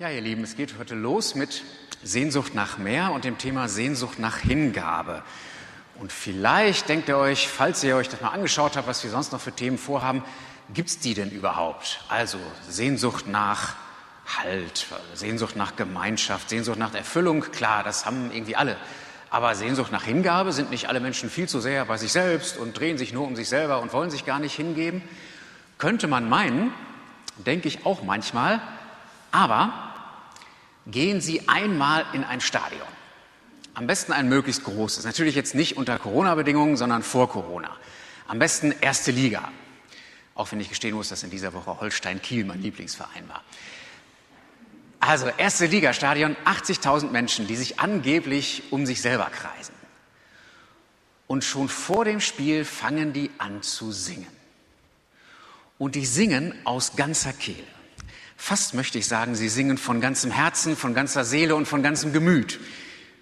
Ja, ihr Lieben, es geht heute los mit Sehnsucht nach mehr und dem Thema Sehnsucht nach Hingabe. Und vielleicht denkt ihr euch, falls ihr euch das mal angeschaut habt, was wir sonst noch für Themen vorhaben, gibt es die denn überhaupt? Also Sehnsucht nach Halt, Sehnsucht nach Gemeinschaft, Sehnsucht nach Erfüllung, klar, das haben irgendwie alle. Aber Sehnsucht nach Hingabe sind nicht alle Menschen viel zu sehr bei sich selbst und drehen sich nur um sich selber und wollen sich gar nicht hingeben? Könnte man meinen, denke ich auch manchmal, aber gehen Sie einmal in ein Stadion. Am besten ein möglichst großes. Natürlich jetzt nicht unter Corona-Bedingungen, sondern vor Corona. Am besten erste Liga. Auch wenn ich gestehen muss, dass in dieser Woche Holstein-Kiel mein Lieblingsverein war. Also erste Liga-Stadion, 80.000 Menschen, die sich angeblich um sich selber kreisen. Und schon vor dem Spiel fangen die an zu singen. Und die singen aus ganzer Kehle. Fast möchte ich sagen, sie singen von ganzem Herzen, von ganzer Seele und von ganzem Gemüt,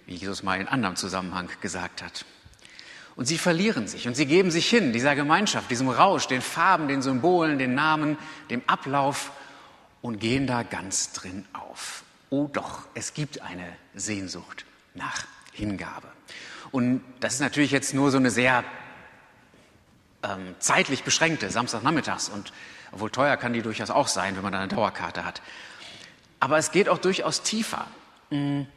wie Jesus mal in anderem Zusammenhang gesagt hat. Und sie verlieren sich und sie geben sich hin, dieser Gemeinschaft, diesem Rausch, den Farben, den Symbolen, den Namen, dem Ablauf und gehen da ganz drin auf. Oh doch, es gibt eine Sehnsucht nach Hingabe. Und das ist natürlich jetzt nur so eine sehr ähm, zeitlich beschränkte, Samstagnachmittags und obwohl teuer kann die durchaus auch sein, wenn man da eine Dauerkarte hat. Aber es geht auch durchaus tiefer. Hm.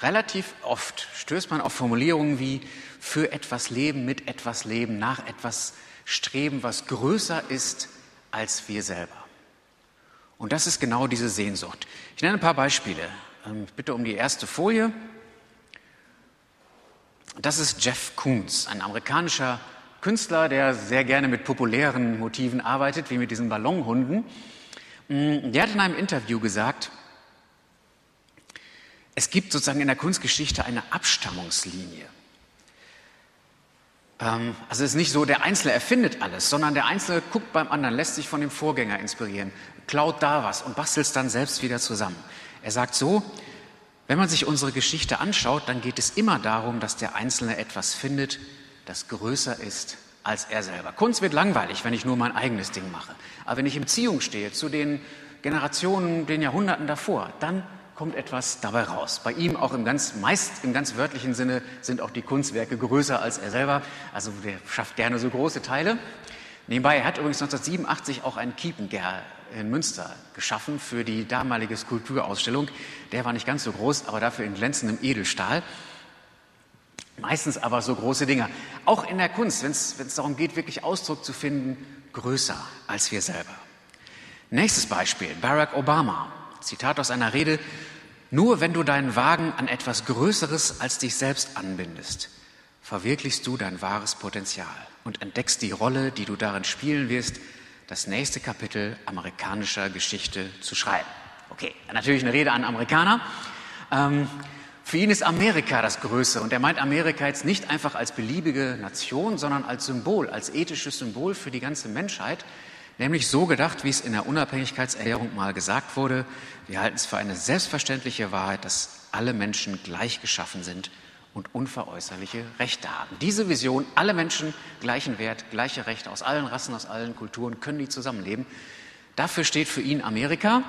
Relativ oft stößt man auf Formulierungen wie für etwas leben, mit etwas leben, nach etwas streben, was größer ist als wir selber. Und das ist genau diese Sehnsucht. Ich nenne ein paar Beispiele. Ähm, bitte um die erste Folie. Das ist Jeff Koons, ein amerikanischer Künstler, der sehr gerne mit populären Motiven arbeitet, wie mit diesen Ballonhunden, mm, der hat in einem Interview gesagt, es gibt sozusagen in der Kunstgeschichte eine Abstammungslinie. Ähm, also es ist nicht so, der Einzelne erfindet alles, sondern der Einzelne guckt beim anderen, lässt sich von dem Vorgänger inspirieren, klaut da was und bastelt es dann selbst wieder zusammen. Er sagt so, wenn man sich unsere Geschichte anschaut, dann geht es immer darum, dass der Einzelne etwas findet, das größer ist als er selber. Kunst wird langweilig, wenn ich nur mein eigenes Ding mache. Aber wenn ich in Beziehung stehe zu den Generationen, den Jahrhunderten davor, dann kommt etwas dabei raus. Bei ihm auch im ganz, meist im ganz wörtlichen Sinne sind auch die Kunstwerke größer als er selber. Also der schafft gerne so große Teile. Nebenbei, er hat übrigens 1987 auch einen Kiepengerl in Münster geschaffen für die damalige Skulpturausstellung. Der war nicht ganz so groß, aber dafür in glänzendem Edelstahl. Meistens aber so große Dinge. Auch in der Kunst, wenn es darum geht, wirklich Ausdruck zu finden, größer als wir selber. Nächstes Beispiel, Barack Obama. Zitat aus einer Rede, nur wenn du deinen Wagen an etwas Größeres als dich selbst anbindest, verwirklichst du dein wahres Potenzial und entdeckst die Rolle, die du darin spielen wirst, das nächste Kapitel amerikanischer Geschichte zu schreiben. Okay, natürlich eine Rede an Amerikaner. Ähm, für ihn ist Amerika das Größte und er meint Amerika jetzt nicht einfach als beliebige Nation, sondern als Symbol, als ethisches Symbol für die ganze Menschheit. Nämlich so gedacht, wie es in der Unabhängigkeitserklärung mal gesagt wurde, wir halten es für eine selbstverständliche Wahrheit, dass alle Menschen gleich geschaffen sind und unveräußerliche Rechte haben. Diese Vision, alle Menschen gleichen Wert, gleiche Rechte aus allen Rassen, aus allen Kulturen, können die zusammenleben. Dafür steht für ihn Amerika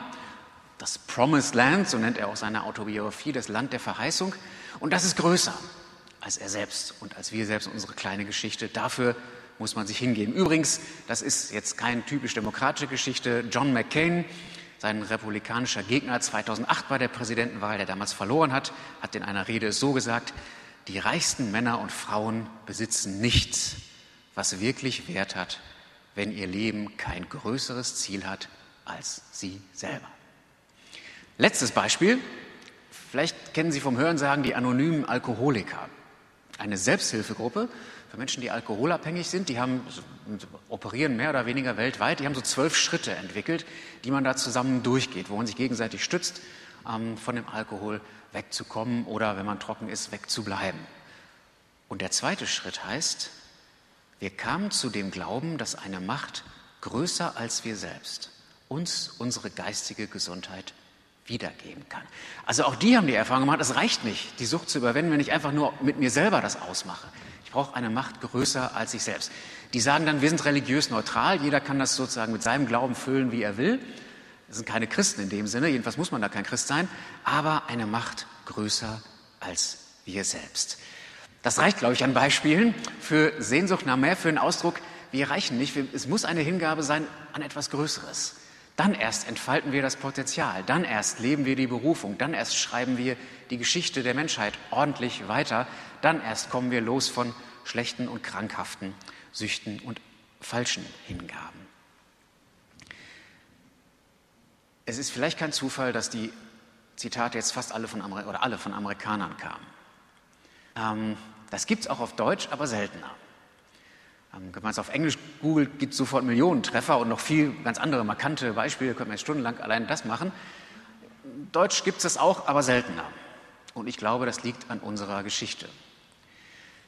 das Promised Land, so nennt er auch seine Autobiografie, das Land der Verheißung. Und das ist größer als er selbst und als wir selbst unsere kleine Geschichte. Dafür muss man sich hingeben. Übrigens, das ist jetzt keine typisch demokratische Geschichte. John McCain, sein republikanischer Gegner 2008 bei der Präsidentenwahl, der damals verloren hat, hat in einer Rede so gesagt, die reichsten Männer und Frauen besitzen nichts, was wirklich Wert hat, wenn ihr Leben kein größeres Ziel hat als sie selber. Letztes Beispiel. Vielleicht kennen Sie vom Hörensagen die anonymen Alkoholiker. Eine Selbsthilfegruppe für Menschen, die alkoholabhängig sind. Die haben, operieren mehr oder weniger weltweit. Die haben so zwölf Schritte entwickelt, die man da zusammen durchgeht, wo man sich gegenseitig stützt, ähm, von dem Alkohol wegzukommen oder, wenn man trocken ist, wegzubleiben. Und der zweite Schritt heißt, wir kamen zu dem Glauben, dass eine Macht größer als wir selbst uns unsere geistige Gesundheit wiedergeben kann. Also auch die haben die Erfahrung gemacht, es reicht nicht, die Sucht zu überwinden, wenn ich einfach nur mit mir selber das ausmache. Ich brauche eine Macht größer als ich selbst. Die sagen dann, wir sind religiös neutral, jeder kann das sozusagen mit seinem Glauben füllen, wie er will. Das sind keine Christen in dem Sinne, jedenfalls muss man da kein Christ sein, aber eine Macht größer als wir selbst. Das reicht, glaube ich, an Beispielen für Sehnsucht nach mehr, für den Ausdruck, wir reichen nicht, es muss eine Hingabe sein an etwas Größeres. Dann erst entfalten wir das Potenzial, dann erst leben wir die Berufung, dann erst schreiben wir die Geschichte der Menschheit ordentlich weiter, dann erst kommen wir los von schlechten und krankhaften Süchten und falschen Hingaben. Es ist vielleicht kein Zufall, dass die Zitate jetzt fast alle von, Amer oder alle von Amerikanern kamen. Ähm, das gibt es auch auf Deutsch, aber seltener. Ähm, wenn man es auf Englisch googelt, gibt es sofort Millionen Treffer und noch viel ganz andere markante Beispiele, könnte man stundenlang allein das machen. Deutsch gibt es das auch, aber seltener. Und ich glaube, das liegt an unserer Geschichte.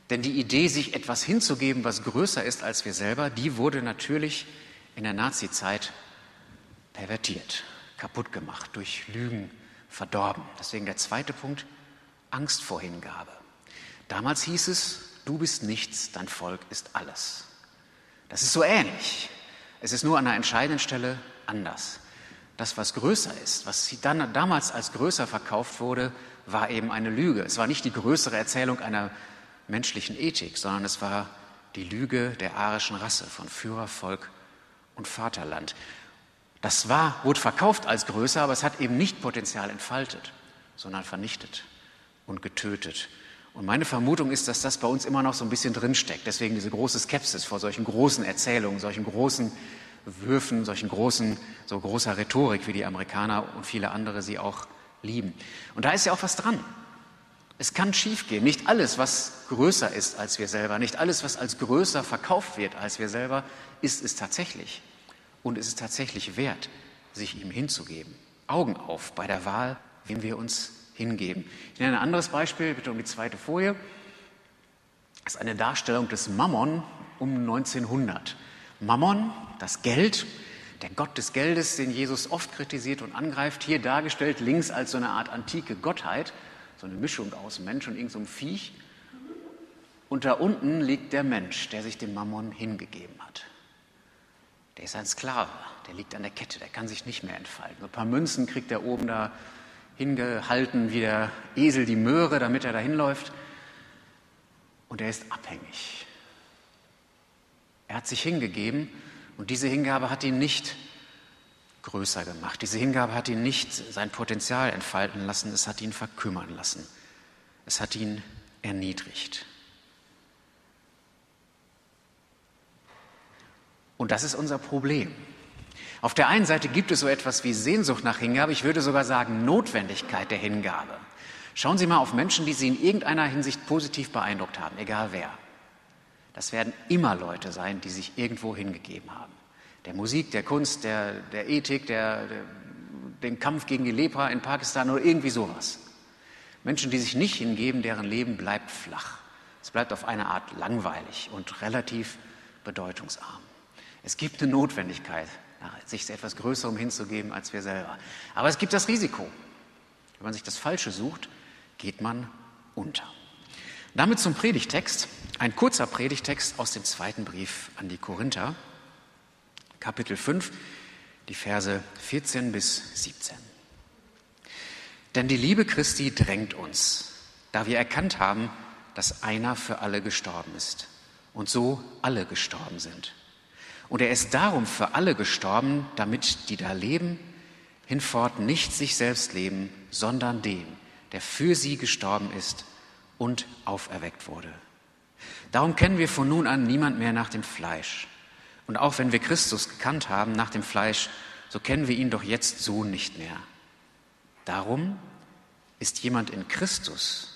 Denn die Idee, sich etwas hinzugeben, was größer ist als wir selber, die wurde natürlich in der Nazizeit pervertiert, kaputt gemacht, durch Lügen verdorben. Deswegen der zweite Punkt, Angst vor Hingabe. Damals hieß es, du bist nichts, dein Volk ist alles. Das ist so ähnlich. Es ist nur an einer entscheidenden Stelle anders. Das, was größer ist, was dann damals als größer verkauft wurde, war eben eine Lüge. Es war nicht die größere Erzählung einer menschlichen Ethik, sondern es war die Lüge der arischen Rasse von Führer, Volk und Vaterland. Das war, wurde verkauft als größer, aber es hat eben nicht Potenzial entfaltet, sondern vernichtet und getötet. Und meine Vermutung ist, dass das bei uns immer noch so ein bisschen drinsteckt. Deswegen diese große Skepsis vor solchen großen Erzählungen, solchen großen Würfen, solchen großen, so großer Rhetorik, wie die Amerikaner und viele andere sie auch lieben. Und da ist ja auch was dran. Es kann schiefgehen. Nicht alles, was größer ist als wir selber, nicht alles, was als größer verkauft wird als wir selber, ist es tatsächlich. Und es ist tatsächlich wert, sich ihm hinzugeben. Augen auf bei der Wahl, wem wir uns hingeben. Ich nenne ein anderes Beispiel, bitte um die zweite Folie. Das ist eine Darstellung des Mammon um 1900. Mammon, das Geld, der Gott des Geldes, den Jesus oft kritisiert und angreift, hier dargestellt links als so eine Art antike Gottheit, so eine Mischung aus Mensch und irgendeinem so Viech. Und da unten liegt der Mensch, der sich dem Mammon hingegeben hat. Der ist ein Sklave, der liegt an der Kette, der kann sich nicht mehr entfalten. Ein paar Münzen kriegt er oben da hingehalten wie der Esel die Möhre, damit er da hinläuft. Und er ist abhängig. Er hat sich hingegeben und diese Hingabe hat ihn nicht größer gemacht. Diese Hingabe hat ihn nicht sein Potenzial entfalten lassen, es hat ihn verkümmern lassen. Es hat ihn erniedrigt. Und das ist unser Problem. Auf der einen Seite gibt es so etwas wie Sehnsucht nach Hingabe, ich würde sogar sagen Notwendigkeit der Hingabe. Schauen Sie mal auf Menschen, die Sie in irgendeiner Hinsicht positiv beeindruckt haben, egal wer. Das werden immer Leute sein, die sich irgendwo hingegeben haben. Der Musik, der Kunst, der, der Ethik, der, der, dem Kampf gegen die Lepra in Pakistan oder irgendwie sowas. Menschen, die sich nicht hingeben, deren Leben bleibt flach. Es bleibt auf eine Art langweilig und relativ bedeutungsarm. Es gibt eine Notwendigkeit sich etwas Größerem hinzugeben als wir selber. Aber es gibt das Risiko. Wenn man sich das Falsche sucht, geht man unter. Damit zum Predigtext. Ein kurzer Predigtext aus dem zweiten Brief an die Korinther, Kapitel 5, die Verse 14 bis 17. Denn die Liebe Christi drängt uns, da wir erkannt haben, dass einer für alle gestorben ist und so alle gestorben sind. Und er ist darum für alle gestorben, damit die da leben, hinfort nicht sich selbst leben, sondern dem, der für sie gestorben ist und auferweckt wurde. Darum kennen wir von nun an niemand mehr nach dem Fleisch. Und auch wenn wir Christus gekannt haben nach dem Fleisch, so kennen wir ihn doch jetzt so nicht mehr. Darum ist jemand in Christus,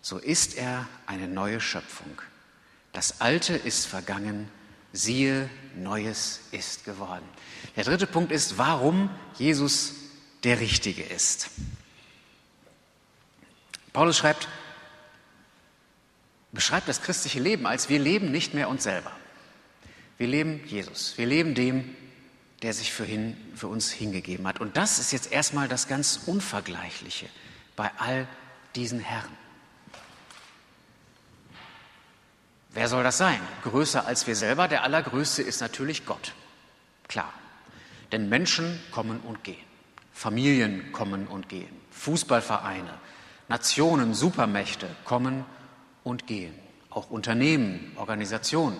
so ist er eine neue Schöpfung. Das Alte ist vergangen, siehe, Neues ist geworden. Der dritte Punkt ist, warum Jesus der Richtige ist. Paulus schreibt, beschreibt das christliche Leben als wir leben nicht mehr uns selber. Wir leben Jesus. Wir leben dem, der sich für, hin, für uns hingegeben hat. Und das ist jetzt erstmal das ganz Unvergleichliche bei all diesen Herren. Wer soll das sein? Größer als wir selber? Der Allergrößte ist natürlich Gott. Klar. Denn Menschen kommen und gehen. Familien kommen und gehen. Fußballvereine, Nationen, Supermächte kommen und gehen. Auch Unternehmen, Organisationen,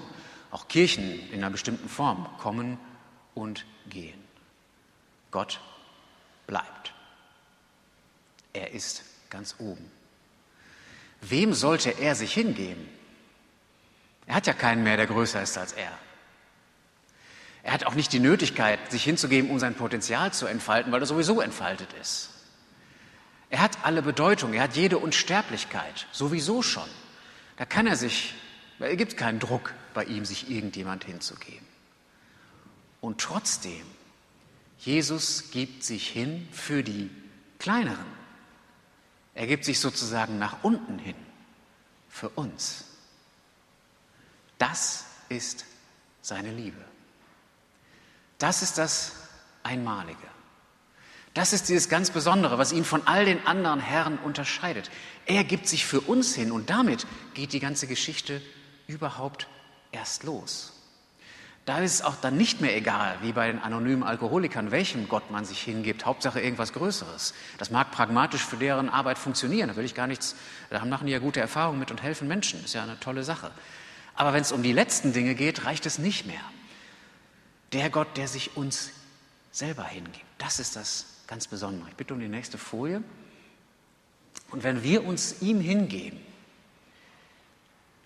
auch Kirchen in einer bestimmten Form kommen und gehen. Gott bleibt. Er ist ganz oben. Wem sollte er sich hingeben? Er hat ja keinen mehr, der größer ist als er. Er hat auch nicht die Nötigkeit, sich hinzugeben, um sein Potenzial zu entfalten, weil er sowieso entfaltet ist. Er hat alle Bedeutung, er hat jede Unsterblichkeit, sowieso schon. Da kann er sich, es gibt keinen Druck bei ihm, sich irgendjemand hinzugeben. Und trotzdem, Jesus gibt sich hin für die Kleineren. Er gibt sich sozusagen nach unten hin für uns. Das ist seine Liebe. Das ist das Einmalige. Das ist dieses ganz Besondere, was ihn von all den anderen Herren unterscheidet. Er gibt sich für uns hin und damit geht die ganze Geschichte überhaupt erst los. Da ist es auch dann nicht mehr egal, wie bei den anonymen Alkoholikern, welchem Gott man sich hingibt. Hauptsache irgendwas Größeres. Das mag pragmatisch für deren Arbeit funktionieren. Da will ich gar nichts, da machen die ja gute Erfahrungen mit und helfen Menschen. Ist ja eine tolle Sache. Aber wenn es um die letzten Dinge geht, reicht es nicht mehr. Der Gott, der sich uns selber hingibt, das ist das ganz Besondere. Ich bitte um die nächste Folie. Und wenn wir uns ihm hingeben,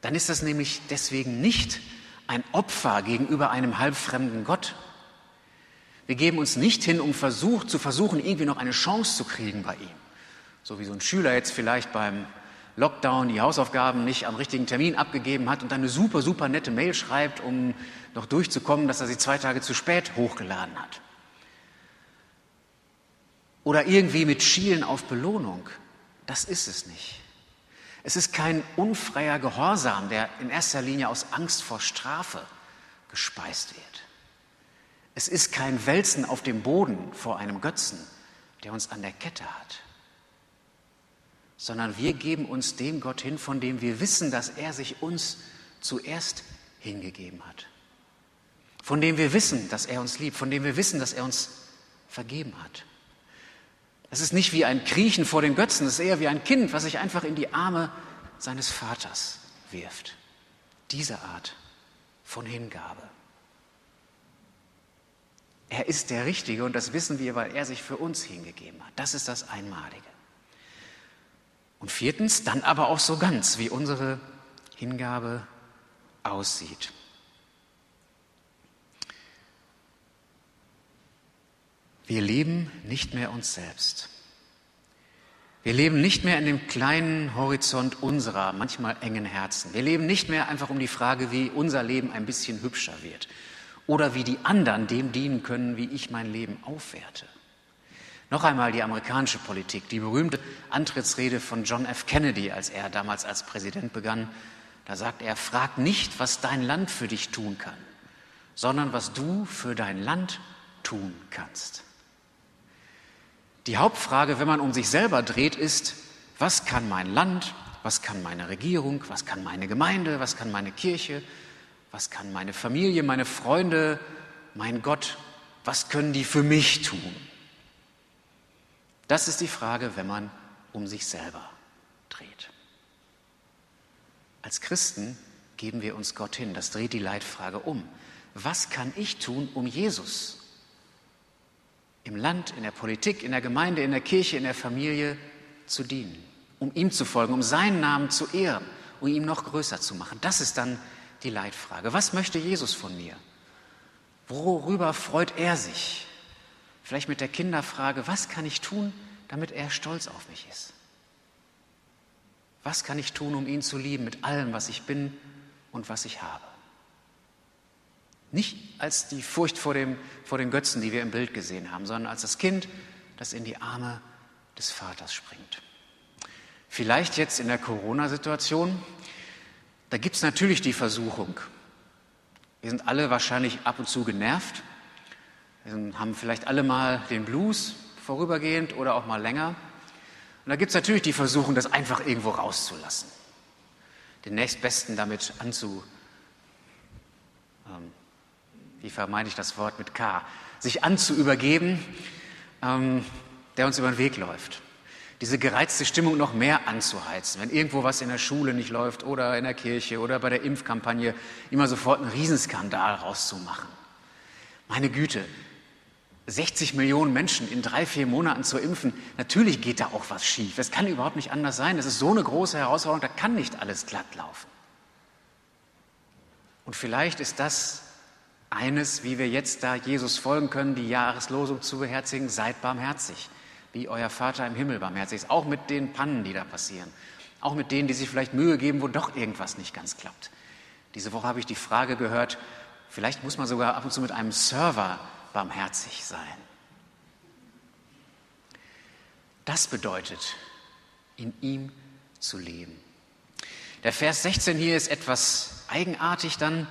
dann ist das nämlich deswegen nicht ein Opfer gegenüber einem halbfremden Gott. Wir geben uns nicht hin, um Versuch, zu versuchen, irgendwie noch eine Chance zu kriegen bei ihm. So wie so ein Schüler jetzt vielleicht beim Lockdown die Hausaufgaben nicht am richtigen Termin abgegeben hat und dann eine super, super nette Mail schreibt, um noch durchzukommen, dass er sie zwei Tage zu spät hochgeladen hat. Oder irgendwie mit Schielen auf Belohnung. Das ist es nicht. Es ist kein unfreier Gehorsam, der in erster Linie aus Angst vor Strafe gespeist wird. Es ist kein Wälzen auf dem Boden vor einem Götzen, der uns an der Kette hat, sondern wir geben uns dem Gott hin, von dem wir wissen, dass er sich uns zuerst hingegeben hat, von dem wir wissen, dass er uns liebt, von dem wir wissen, dass er uns vergeben hat. Es ist nicht wie ein Kriechen vor den Götzen, es ist eher wie ein Kind, was sich einfach in die Arme seines Vaters wirft. Diese Art von Hingabe. Er ist der Richtige und das wissen wir, weil er sich für uns hingegeben hat. Das ist das Einmalige. Und viertens, dann aber auch so ganz, wie unsere Hingabe aussieht. Wir leben nicht mehr uns selbst. Wir leben nicht mehr in dem kleinen Horizont unserer manchmal engen Herzen. Wir leben nicht mehr einfach um die Frage, wie unser Leben ein bisschen hübscher wird oder wie die anderen dem dienen können, wie ich mein Leben aufwerte. Noch einmal die amerikanische Politik, die berühmte Antrittsrede von John F. Kennedy, als er damals als Präsident begann. Da sagt er, frag nicht, was dein Land für dich tun kann, sondern was du für dein Land tun kannst. Die Hauptfrage, wenn man um sich selber dreht, ist, was kann mein Land, was kann meine Regierung, was kann meine Gemeinde, was kann meine Kirche, was kann meine Familie, meine Freunde, mein Gott, was können die für mich tun? Das ist die Frage, wenn man um sich selber dreht. Als Christen geben wir uns Gott hin. Das dreht die Leitfrage um. Was kann ich tun, um Jesus im Land, in der Politik, in der Gemeinde, in der Kirche, in der Familie zu dienen, um ihm zu folgen, um seinen Namen zu ehren, um ihn noch größer zu machen. Das ist dann die Leitfrage. Was möchte Jesus von mir? Worüber freut er sich? Vielleicht mit der Kinderfrage, was kann ich tun, damit er stolz auf mich ist? Was kann ich tun, um ihn zu lieben mit allem, was ich bin und was ich habe? Nicht als die Furcht vor, dem, vor den Götzen, die wir im Bild gesehen haben, sondern als das Kind, das in die Arme des Vaters springt. Vielleicht jetzt in der Corona-Situation, da gibt es natürlich die Versuchung. Wir sind alle wahrscheinlich ab und zu genervt. Wir haben vielleicht alle mal den Blues vorübergehend oder auch mal länger. Und da gibt es natürlich die Versuchung, das einfach irgendwo rauszulassen. Den nächstbesten damit anzu, ähm, wie vermeide ich das Wort mit K, sich anzuübergeben, ähm, der uns über den Weg läuft. Diese gereizte Stimmung noch mehr anzuheizen. Wenn irgendwo was in der Schule nicht läuft oder in der Kirche oder bei der Impfkampagne, immer sofort einen Riesenskandal rauszumachen. Meine Güte, 60 Millionen Menschen in drei, vier Monaten zu impfen, natürlich geht da auch was schief. Es kann überhaupt nicht anders sein. Das ist so eine große Herausforderung, da kann nicht alles glatt laufen. Und vielleicht ist das eines, wie wir jetzt da Jesus folgen können, die Jahreslosung zu beherzigen, seid barmherzig, wie euer Vater im Himmel barmherzig ist, auch mit den Pannen, die da passieren, auch mit denen, die sich vielleicht Mühe geben, wo doch irgendwas nicht ganz klappt. Diese Woche habe ich die Frage gehört, vielleicht muss man sogar ab und zu mit einem Server barmherzig sein. Das bedeutet, in ihm zu leben. Der Vers 16 hier ist etwas eigenartig dann.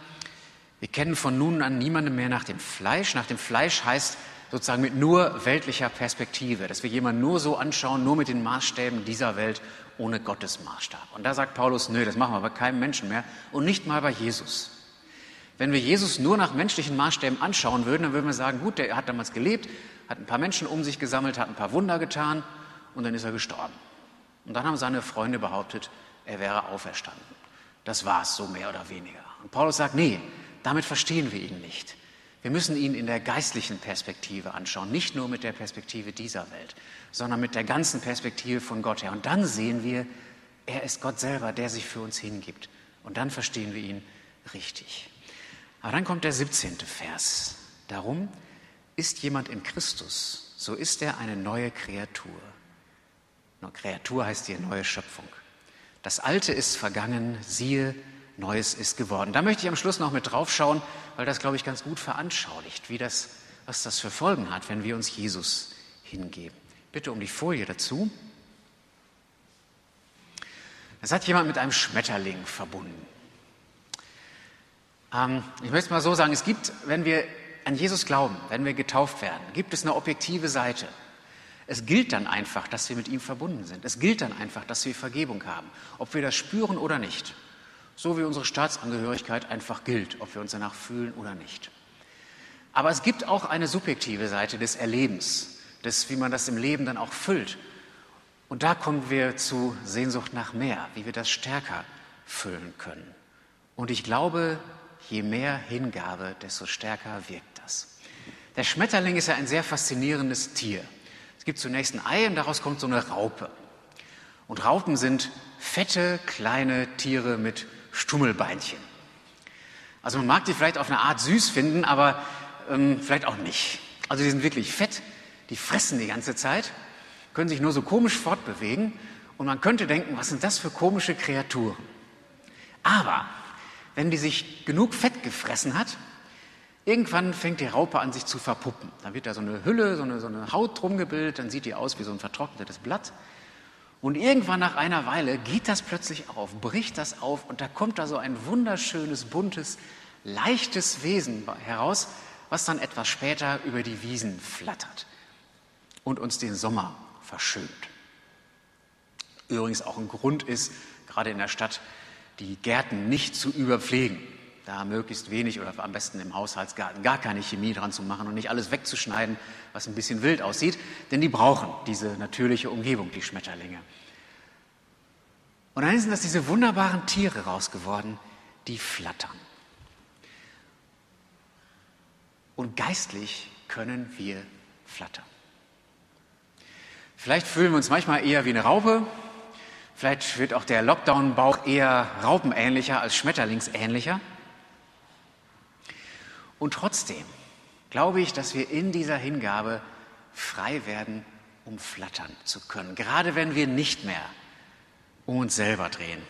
Wir kennen von nun an niemanden mehr nach dem Fleisch. Nach dem Fleisch heißt sozusagen mit nur weltlicher Perspektive, dass wir jemanden nur so anschauen, nur mit den Maßstäben dieser Welt, ohne Gottes Maßstab. Und da sagt Paulus, nö, das machen wir bei keinem Menschen mehr und nicht mal bei Jesus. Wenn wir Jesus nur nach menschlichen Maßstäben anschauen würden, dann würden wir sagen, gut, der hat damals gelebt, hat ein paar Menschen um sich gesammelt, hat ein paar Wunder getan und dann ist er gestorben. Und dann haben seine Freunde behauptet, er wäre auferstanden. Das war es so mehr oder weniger. Und Paulus sagt, nee, damit verstehen wir ihn nicht. Wir müssen ihn in der geistlichen Perspektive anschauen, nicht nur mit der Perspektive dieser Welt, sondern mit der ganzen Perspektive von Gott her. Und dann sehen wir, er ist Gott selber, der sich für uns hingibt. Und dann verstehen wir ihn richtig. Aber dann kommt der 17. Vers. Darum ist jemand in Christus, so ist er eine neue Kreatur. Eine Kreatur heißt hier neue Schöpfung. Das Alte ist vergangen, siehe, Neues ist geworden. Da möchte ich am Schluss noch mit drauf schauen, weil das, glaube ich, ganz gut veranschaulicht, wie das, was das für Folgen hat, wenn wir uns Jesus hingeben. Bitte um die Folie dazu. Das hat jemand mit einem Schmetterling verbunden. Ähm, ich möchte mal so sagen, es gibt, wenn wir an Jesus glauben, wenn wir getauft werden, gibt es eine objektive Seite. Es gilt dann einfach, dass wir mit ihm verbunden sind. Es gilt dann einfach, dass wir Vergebung haben, ob wir das spüren oder nicht. So wie unsere Staatsangehörigkeit einfach gilt, ob wir uns danach fühlen oder nicht. Aber es gibt auch eine subjektive Seite des Erlebens, des, wie man das im Leben dann auch füllt. Und da kommen wir zu Sehnsucht nach mehr, wie wir das stärker füllen können. Und ich glaube, je mehr Hingabe, desto stärker wirkt das. Der Schmetterling ist ja ein sehr faszinierendes Tier. Es gibt zunächst ein Ei und daraus kommt so eine Raupe. Und Raupen sind fette, kleine Tiere mit Stummelbeinchen. Also man mag die vielleicht auf eine Art süß finden, aber ähm, vielleicht auch nicht. Also die sind wirklich fett, die fressen die ganze Zeit, können sich nur so komisch fortbewegen und man könnte denken, was sind das für komische Kreaturen? Aber wenn die sich genug Fett gefressen hat, irgendwann fängt die Raupe an, sich zu verpuppen. Dann wird da so eine Hülle, so eine, so eine Haut drum gebildet, dann sieht die aus wie so ein vertrocknetes Blatt. Und irgendwann nach einer Weile geht das plötzlich auf, bricht das auf und da kommt da so ein wunderschönes, buntes, leichtes Wesen heraus, was dann etwas später über die Wiesen flattert und uns den Sommer verschönt. Übrigens auch ein Grund ist, gerade in der Stadt, die Gärten nicht zu überpflegen. Da möglichst wenig oder am besten im Haushaltsgarten gar keine Chemie dran zu machen und nicht alles wegzuschneiden, was ein bisschen wild aussieht, denn die brauchen diese natürliche Umgebung, die Schmetterlinge. Und dann sind das diese wunderbaren Tiere raus geworden, die flattern. Und geistlich können wir flattern. Vielleicht fühlen wir uns manchmal eher wie eine Raupe, Vielleicht wird auch der Lockdown-Bauch eher raupenähnlicher als schmetterlingsähnlicher. Und trotzdem glaube ich, dass wir in dieser Hingabe frei werden, um flattern zu können. Gerade wenn wir nicht mehr um uns selber drehen.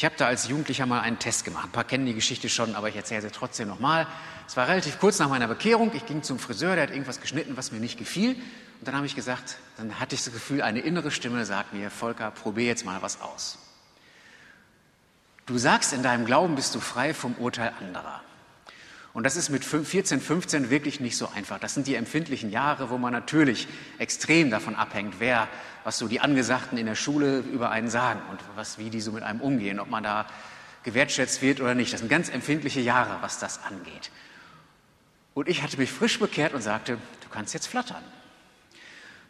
Ich habe da als Jugendlicher mal einen Test gemacht. Ein paar kennen die Geschichte schon, aber ich erzähle sie trotzdem nochmal. Es war relativ kurz nach meiner Bekehrung. Ich ging zum Friseur, der hat irgendwas geschnitten, was mir nicht gefiel. Und dann habe ich gesagt, dann hatte ich das Gefühl, eine innere Stimme sagt mir, Volker, probier jetzt mal was aus. Du sagst, in deinem Glauben bist du frei vom Urteil anderer. Und das ist mit 14, 15 wirklich nicht so einfach. Das sind die empfindlichen Jahre, wo man natürlich extrem davon abhängt, wer, was so die Angesagten in der Schule über einen sagen und was, wie die so mit einem umgehen, ob man da gewertschätzt wird oder nicht. Das sind ganz empfindliche Jahre, was das angeht. Und ich hatte mich frisch bekehrt und sagte, du kannst jetzt flattern.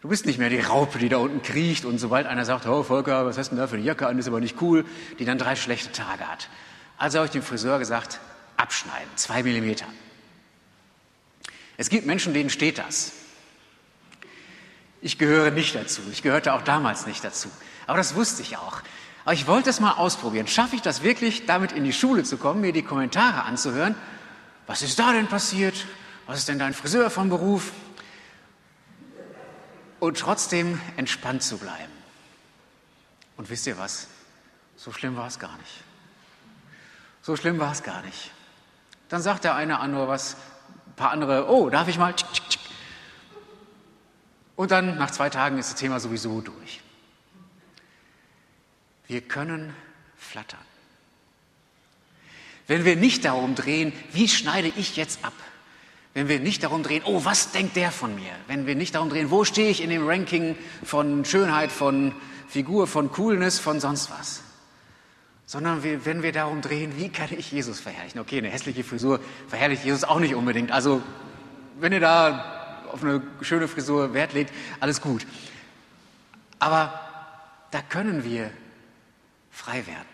Du bist nicht mehr die Raupe, die da unten kriecht und sobald einer sagt, oh Volker, was hast du denn da für eine Jacke an, ist aber nicht cool, die dann drei schlechte Tage hat. Also habe ich dem Friseur gesagt, abschneiden, zwei Millimeter. Es gibt Menschen, denen steht das. Ich gehöre nicht dazu. Ich gehörte auch damals nicht dazu. Aber das wusste ich auch. Aber ich wollte es mal ausprobieren. Schaffe ich das wirklich, damit in die Schule zu kommen, mir die Kommentare anzuhören? Was ist da denn passiert? Was ist denn dein Friseur vom Beruf? und trotzdem entspannt zu bleiben. Und wisst ihr was? So schlimm war es gar nicht. So schlimm war es gar nicht. Dann sagt der eine andere was, ein paar andere, oh, darf ich mal? Und dann nach zwei Tagen ist das Thema sowieso durch. Wir können flattern. Wenn wir nicht darum drehen, wie schneide ich jetzt ab? Wenn wir nicht darum drehen, oh, was denkt der von mir? Wenn wir nicht darum drehen, wo stehe ich in dem Ranking von Schönheit, von Figur, von Coolness, von sonst was. Sondern wir, wenn wir darum drehen, wie kann ich Jesus verherrlichen? Okay, eine hässliche Frisur verherrlicht Jesus auch nicht unbedingt. Also, wenn ihr da auf eine schöne Frisur Wert legt, alles gut. Aber da können wir frei werden.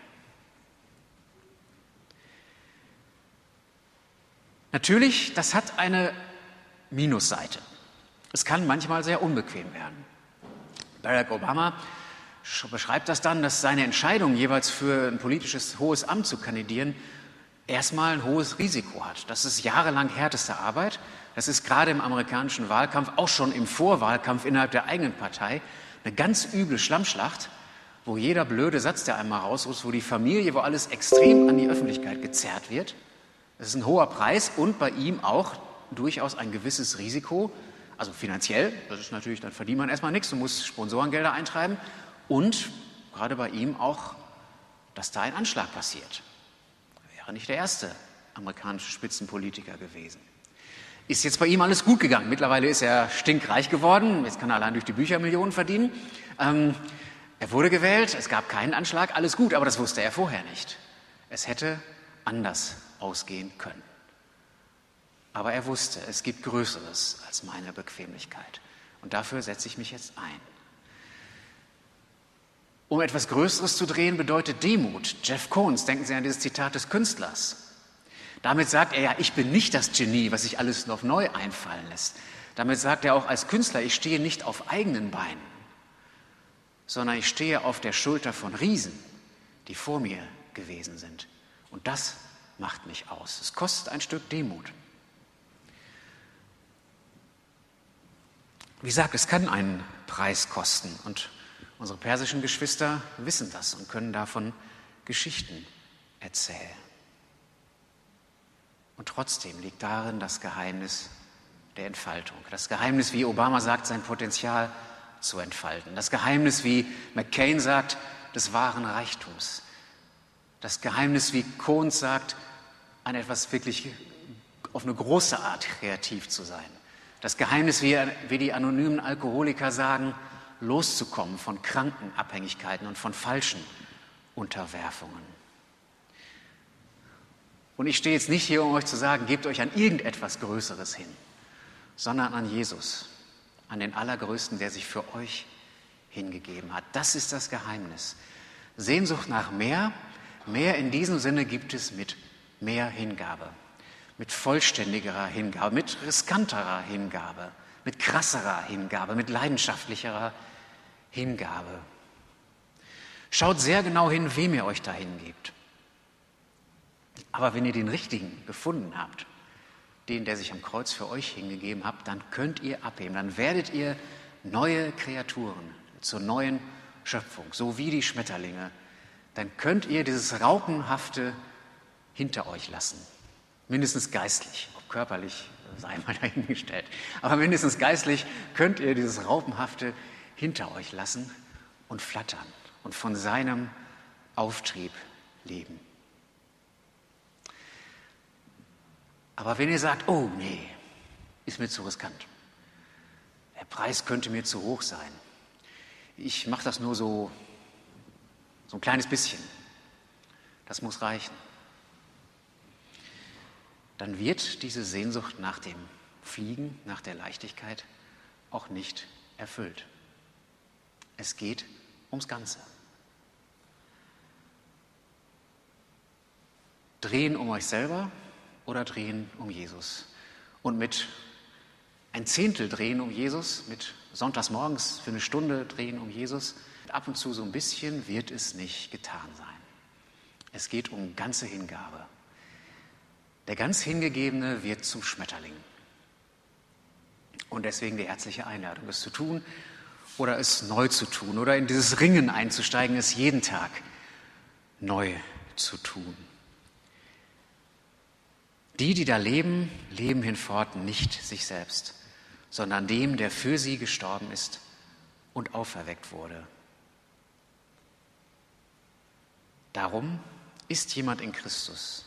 Natürlich, das hat eine Minusseite. Es kann manchmal sehr unbequem werden. Barack Obama beschreibt das dann, dass seine Entscheidung, jeweils für ein politisches hohes Amt zu kandidieren, erstmal ein hohes Risiko hat. Das ist jahrelang härteste Arbeit. Das ist gerade im amerikanischen Wahlkampf, auch schon im Vorwahlkampf innerhalb der eigenen Partei, eine ganz üble Schlammschlacht, wo jeder blöde Satz, der einmal rausruft, wo die Familie, wo alles extrem an die Öffentlichkeit gezerrt wird. Das ist ein hoher Preis und bei ihm auch durchaus ein gewisses Risiko. Also finanziell, das ist natürlich, dann verdient man erstmal nichts, du musst Sponsorengelder eintreiben. Und gerade bei ihm auch, dass da ein Anschlag passiert. Er wäre nicht der erste amerikanische Spitzenpolitiker gewesen. Ist jetzt bei ihm alles gut gegangen. Mittlerweile ist er stinkreich geworden. Jetzt kann er allein durch die Bücher Millionen verdienen. Ähm, er wurde gewählt, es gab keinen Anschlag, alles gut, aber das wusste er vorher nicht. Es hätte anders ausgehen können. Aber er wusste, es gibt Größeres als meine Bequemlichkeit. Und dafür setze ich mich jetzt ein. Um etwas Größeres zu drehen, bedeutet Demut. Jeff Koons, denken Sie an dieses Zitat des Künstlers. Damit sagt er ja, ich bin nicht das Genie, was sich alles noch neu einfallen lässt. Damit sagt er auch als Künstler, ich stehe nicht auf eigenen Beinen, sondern ich stehe auf der Schulter von Riesen, die vor mir gewesen sind. Und das macht mich aus. Es kostet ein Stück Demut. Wie gesagt, es kann einen Preis kosten und unsere persischen Geschwister wissen das und können davon Geschichten erzählen. Und trotzdem liegt darin das Geheimnis der Entfaltung. Das Geheimnis, wie Obama sagt, sein Potenzial zu entfalten. Das Geheimnis, wie McCain sagt, des wahren Reichtums. Das Geheimnis, wie Kohn sagt, an etwas wirklich auf eine große Art kreativ zu sein. Das Geheimnis, wie, wie die anonymen Alkoholiker sagen, loszukommen von Krankenabhängigkeiten und von falschen Unterwerfungen. Und ich stehe jetzt nicht hier, um euch zu sagen, gebt euch an irgendetwas Größeres hin, sondern an Jesus, an den Allergrößten, der sich für euch hingegeben hat. Das ist das Geheimnis. Sehnsucht nach mehr, mehr in diesem Sinne gibt es mit mehr Hingabe, mit vollständigerer Hingabe, mit riskanterer Hingabe, mit krasserer Hingabe, mit leidenschaftlicherer Hingabe. Schaut sehr genau hin, wem ihr euch da hingebt. Aber wenn ihr den richtigen gefunden habt, den, der sich am Kreuz für euch hingegeben hat, dann könnt ihr abheben, dann werdet ihr neue Kreaturen zur neuen Schöpfung, so wie die Schmetterlinge. Dann könnt ihr dieses raupenhafte hinter euch lassen. Mindestens geistlich, ob körperlich sei mal dahingestellt. Aber mindestens geistlich könnt ihr dieses Raupenhafte hinter euch lassen und flattern und von seinem Auftrieb leben. Aber wenn ihr sagt, oh nee, ist mir zu riskant, der Preis könnte mir zu hoch sein, ich mache das nur so, so ein kleines bisschen, das muss reichen dann wird diese Sehnsucht nach dem Fliegen, nach der Leichtigkeit auch nicht erfüllt. Es geht ums Ganze. Drehen um euch selber oder drehen um Jesus? Und mit ein Zehntel drehen um Jesus, mit sonntags morgens für eine Stunde drehen um Jesus, ab und zu so ein bisschen wird es nicht getan sein. Es geht um ganze Hingabe. Der ganz Hingegebene wird zum Schmetterling. Und deswegen die herzliche Einladung, es zu tun oder es neu zu tun oder in dieses Ringen einzusteigen, es jeden Tag neu zu tun. Die, die da leben, leben hinfort nicht sich selbst, sondern dem, der für sie gestorben ist und auferweckt wurde. Darum ist jemand in Christus,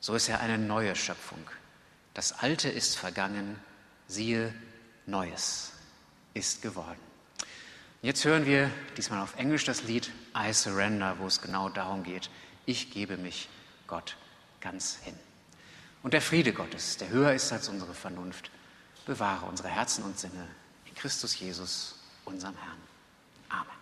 so ist er eine neue Schöpfung. Das Alte ist vergangen, siehe, Neues ist geworden. Jetzt hören wir diesmal auf Englisch das Lied I Surrender, wo es genau darum geht, ich gebe mich Gott ganz hin. Und der Friede Gottes, der höher ist als unsere Vernunft, bewahre unsere Herzen und Sinne in Christus Jesus, unserem Herrn. Amen.